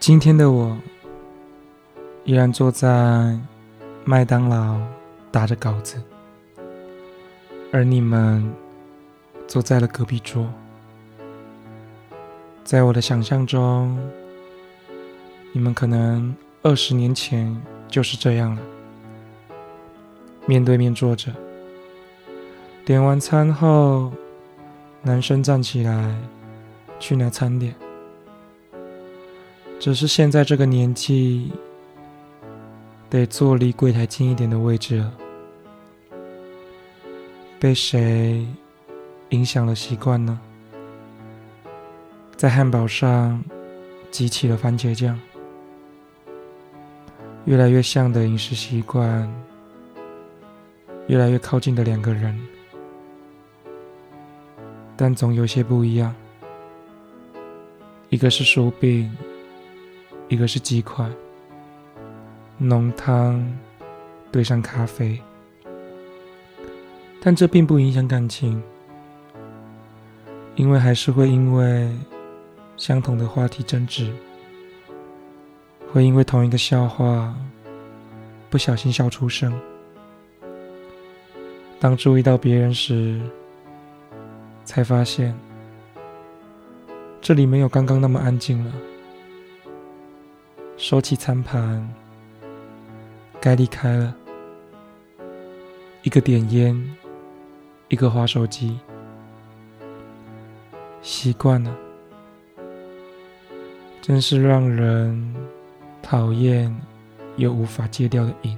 今天的我依然坐在麦当劳打着稿子，而你们坐在了隔壁桌。在我的想象中，你们可能二十年前就是这样了，面对面坐着。点完餐后，男生站起来去拿餐点。只是现在这个年纪，得坐离柜台近一点的位置了。被谁影响了习惯呢？在汉堡上挤起了番茄酱，越来越像的饮食习惯，越来越靠近的两个人，但总有些不一样。一个是薯饼。一个是鸡块，浓汤兑上咖啡，但这并不影响感情，因为还是会因为相同的话题争执，会因为同一个笑话不小心笑出声。当注意到别人时，才发现这里没有刚刚那么安静了。收起餐盘，该离开了。一个点烟，一个划手机，习惯了，真是让人讨厌又无法戒掉的瘾。